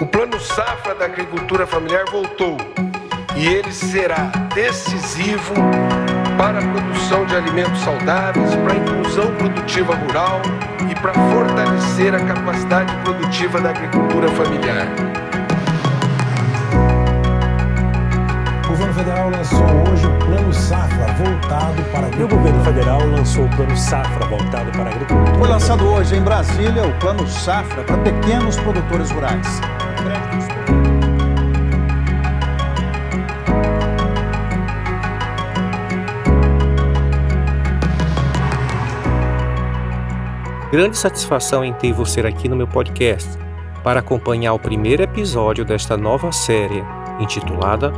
O plano safra da agricultura familiar voltou e ele será decisivo para a produção de alimentos saudáveis, para a inclusão produtiva rural e para fortalecer a capacidade produtiva da agricultura familiar. O governo federal lançou hoje o Plano Safra voltado para a agricultura. E o governo federal lançou o Plano Safra voltado para a agricultura. Foi lançado hoje em Brasília o Plano Safra para pequenos produtores rurais. Grande satisfação em ter você aqui no meu podcast para acompanhar o primeiro episódio desta nova série intitulada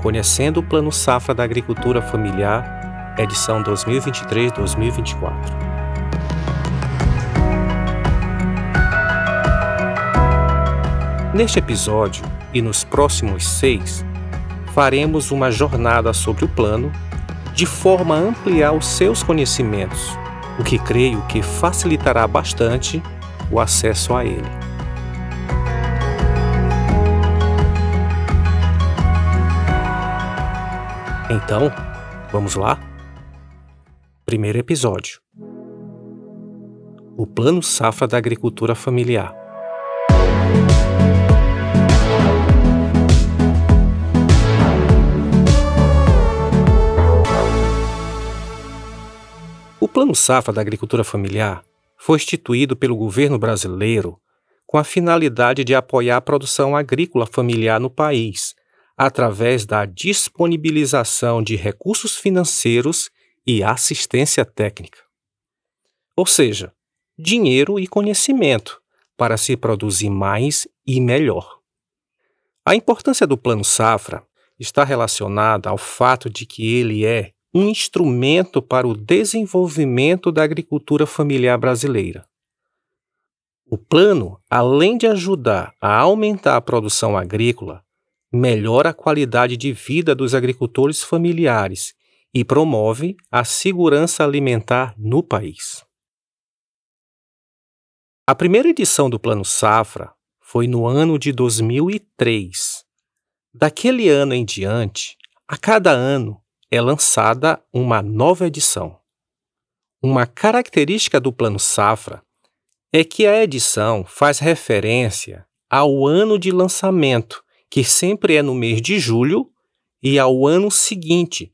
Conhecendo o Plano Safra da Agricultura Familiar, edição 2023-2024. Neste episódio e nos próximos seis, faremos uma jornada sobre o plano de forma a ampliar os seus conhecimentos o que creio que facilitará bastante o acesso a ele. Então, vamos lá? Primeiro episódio: O Plano Safra da Agricultura Familiar. Plano Safra da Agricultura Familiar foi instituído pelo governo brasileiro com a finalidade de apoiar a produção agrícola familiar no país, através da disponibilização de recursos financeiros e assistência técnica. Ou seja, dinheiro e conhecimento para se produzir mais e melhor. A importância do Plano Safra está relacionada ao fato de que ele é um instrumento para o desenvolvimento da agricultura familiar brasileira. O plano, além de ajudar a aumentar a produção agrícola, melhora a qualidade de vida dos agricultores familiares e promove a segurança alimentar no país. A primeira edição do Plano Safra foi no ano de 2003. Daquele ano em diante, a cada ano, é lançada uma nova edição. Uma característica do Plano Safra é que a edição faz referência ao ano de lançamento, que sempre é no mês de julho, e ao ano seguinte,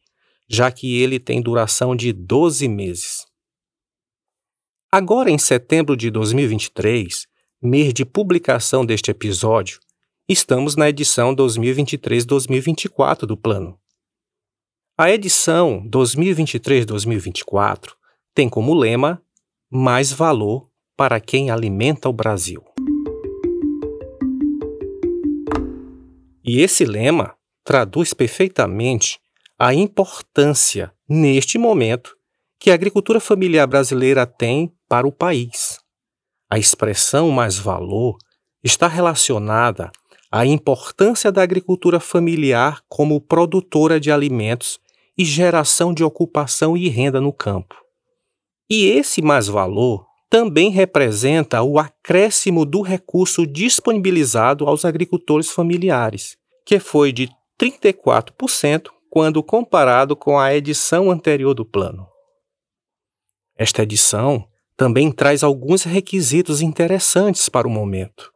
já que ele tem duração de 12 meses. Agora, em setembro de 2023, mês de publicação deste episódio, estamos na edição 2023-2024 do plano. A edição 2023-2024 tem como lema Mais valor para quem alimenta o Brasil. E esse lema traduz perfeitamente a importância, neste momento, que a agricultura familiar brasileira tem para o país. A expressão mais valor está relacionada à importância da agricultura familiar como produtora de alimentos e geração de ocupação e renda no campo. E esse mais-valor também representa o acréscimo do recurso disponibilizado aos agricultores familiares, que foi de 34% quando comparado com a edição anterior do plano. Esta edição também traz alguns requisitos interessantes para o momento.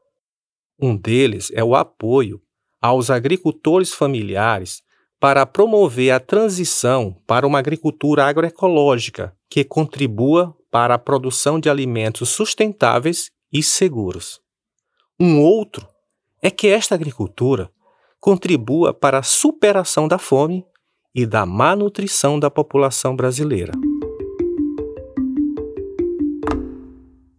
Um deles é o apoio aos agricultores familiares para promover a transição para uma agricultura agroecológica que contribua para a produção de alimentos sustentáveis e seguros. Um outro é que esta agricultura contribua para a superação da fome e da malnutrição da população brasileira.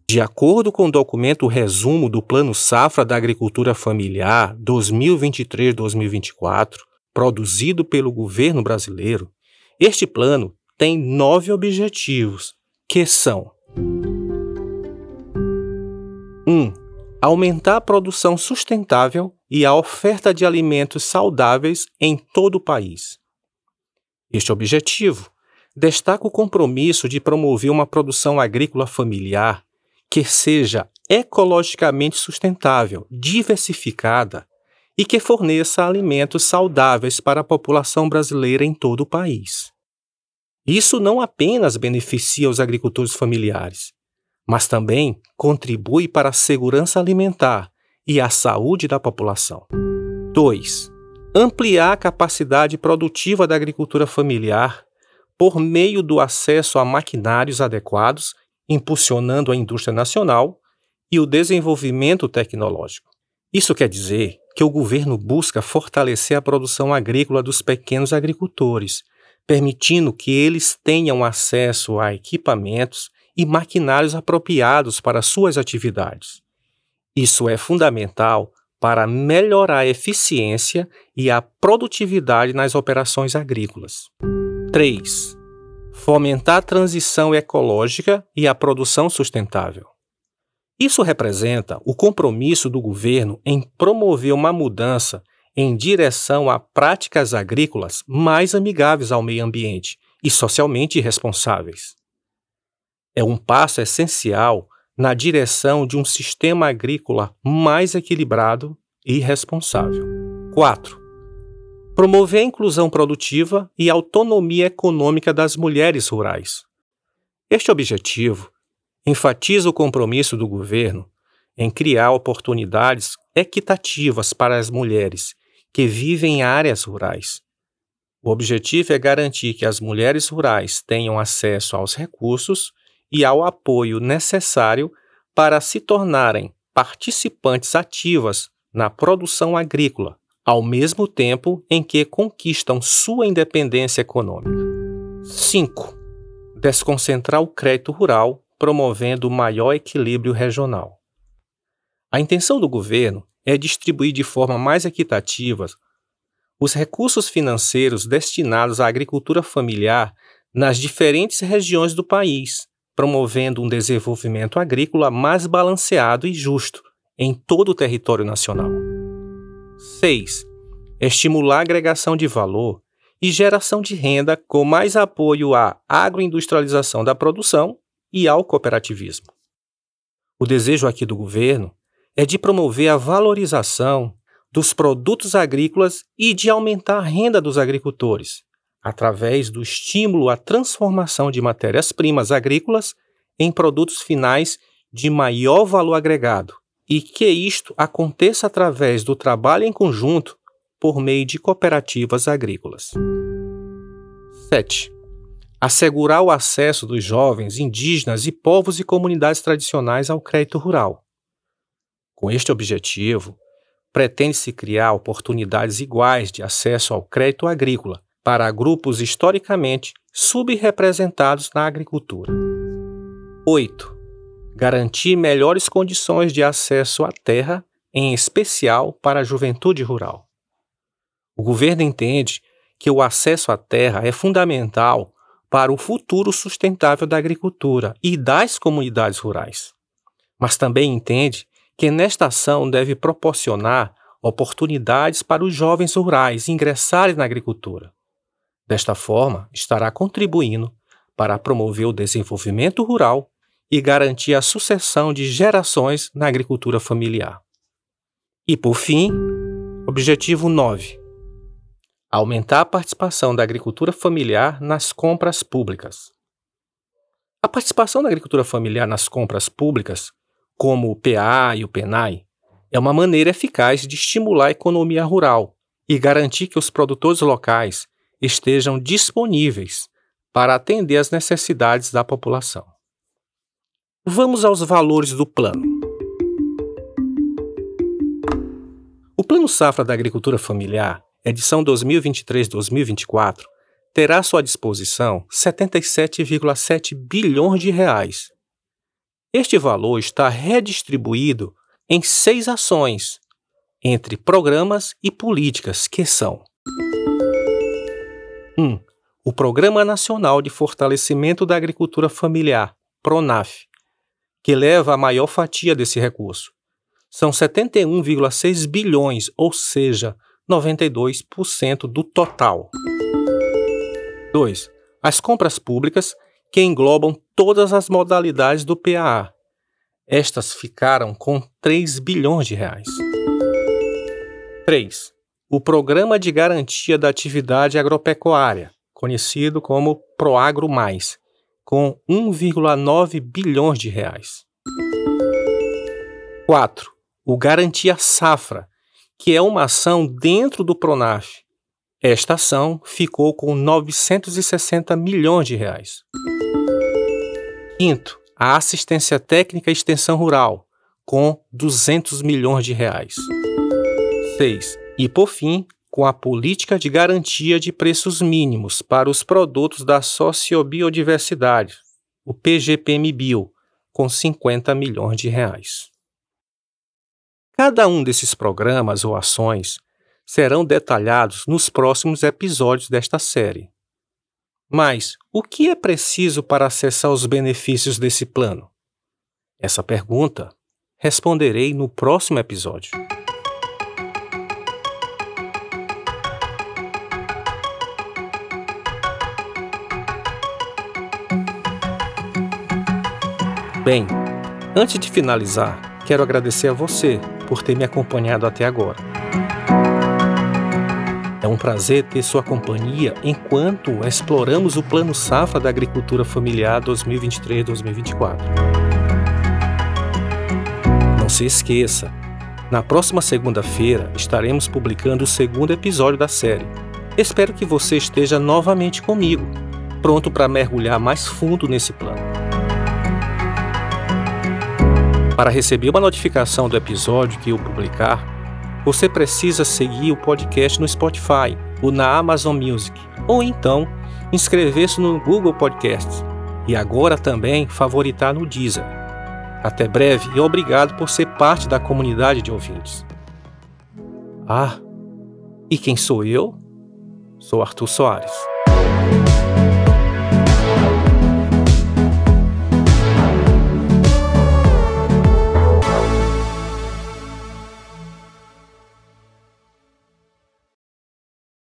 De acordo com o documento Resumo do Plano Safra da Agricultura Familiar 2023-2024, produzido pelo governo brasileiro, este plano tem nove objetivos, que são: 1. Um, aumentar a produção sustentável e a oferta de alimentos saudáveis em todo o país. Este objetivo destaca o compromisso de promover uma produção agrícola familiar que seja ecologicamente sustentável, diversificada e que forneça alimentos saudáveis para a população brasileira em todo o país. Isso não apenas beneficia os agricultores familiares, mas também contribui para a segurança alimentar e a saúde da população. 2. Ampliar a capacidade produtiva da agricultura familiar por meio do acesso a maquinários adequados, impulsionando a indústria nacional e o desenvolvimento tecnológico. Isso quer dizer que o governo busca fortalecer a produção agrícola dos pequenos agricultores, permitindo que eles tenham acesso a equipamentos e maquinários apropriados para suas atividades. Isso é fundamental para melhorar a eficiência e a produtividade nas operações agrícolas. 3. Fomentar a transição ecológica e a produção sustentável. Isso representa o compromisso do governo em promover uma mudança em direção a práticas agrícolas mais amigáveis ao meio ambiente e socialmente responsáveis. É um passo essencial na direção de um sistema agrícola mais equilibrado e responsável. 4. Promover a inclusão produtiva e autonomia econômica das mulheres rurais. Este objetivo enfatiza o compromisso do governo em criar oportunidades equitativas para as mulheres que vivem em áreas rurais. O objetivo é garantir que as mulheres rurais tenham acesso aos recursos e ao apoio necessário para se tornarem participantes ativas na produção agrícola, ao mesmo tempo em que conquistam sua independência econômica. 5. Desconcentrar o crédito rural promovendo maior equilíbrio regional. A intenção do governo é distribuir de forma mais equitativa os recursos financeiros destinados à agricultura familiar nas diferentes regiões do país, promovendo um desenvolvimento agrícola mais balanceado e justo em todo o território nacional. 6. Estimular a agregação de valor e geração de renda com mais apoio à agroindustrialização da produção e ao cooperativismo. O desejo aqui do governo é de promover a valorização dos produtos agrícolas e de aumentar a renda dos agricultores, através do estímulo à transformação de matérias-primas agrícolas em produtos finais de maior valor agregado, e que isto aconteça através do trabalho em conjunto por meio de cooperativas agrícolas. 7 assegurar o acesso dos jovens, indígenas e povos e comunidades tradicionais ao crédito rural. Com este objetivo, pretende-se criar oportunidades iguais de acesso ao crédito agrícola para grupos historicamente subrepresentados na agricultura. 8. Garantir melhores condições de acesso à terra, em especial para a juventude rural. O governo entende que o acesso à terra é fundamental para o futuro sustentável da agricultura e das comunidades rurais. Mas também entende que nesta ação deve proporcionar oportunidades para os jovens rurais ingressarem na agricultura. Desta forma, estará contribuindo para promover o desenvolvimento rural e garantir a sucessão de gerações na agricultura familiar. E por fim, objetivo 9 aumentar a participação da agricultura familiar nas compras públicas. A participação da agricultura familiar nas compras públicas, como o PA e o PENAI, é uma maneira eficaz de estimular a economia rural e garantir que os produtores locais estejam disponíveis para atender às necessidades da população. Vamos aos valores do plano. O Plano Safra da Agricultura Familiar edição 2023-2024, terá à sua disposição 77,7 bilhões de reais. Este valor está redistribuído em seis ações, entre programas e políticas, que são 1. Um, o Programa Nacional de Fortalecimento da Agricultura Familiar, PRONAF, que leva a maior fatia desse recurso. São 71,6 bilhões, ou seja, 92% do total. 2. As compras públicas, que englobam todas as modalidades do PAA. estas ficaram com 3 bilhões de reais. 3. O Programa de Garantia da Atividade Agropecuária, conhecido como Proagro Mais, com 1,9 bilhões de reais. 4. O Garantia Safra, que é uma ação dentro do Pronaf. Esta ação ficou com 960 milhões de reais. Quinto, a assistência técnica e extensão rural, com 200 milhões de reais. 6. E por fim, com a política de garantia de preços mínimos para os produtos da sociobiodiversidade, o PGPMBio, com 50 milhões de reais. Cada um desses programas ou ações serão detalhados nos próximos episódios desta série. Mas o que é preciso para acessar os benefícios desse plano? Essa pergunta responderei no próximo episódio. Bem, antes de finalizar, quero agradecer a você por ter me acompanhado até agora. É um prazer ter sua companhia enquanto exploramos o Plano Safra da Agricultura Familiar 2023-2024. Não se esqueça, na próxima segunda-feira estaremos publicando o segundo episódio da série. Espero que você esteja novamente comigo, pronto para mergulhar mais fundo nesse plano. Para receber uma notificação do episódio que eu publicar, você precisa seguir o podcast no Spotify ou na Amazon Music, ou então inscrever-se no Google Podcasts e agora também favoritar no Deezer. Até breve e obrigado por ser parte da comunidade de ouvintes. Ah, e quem sou eu? Sou Arthur Soares.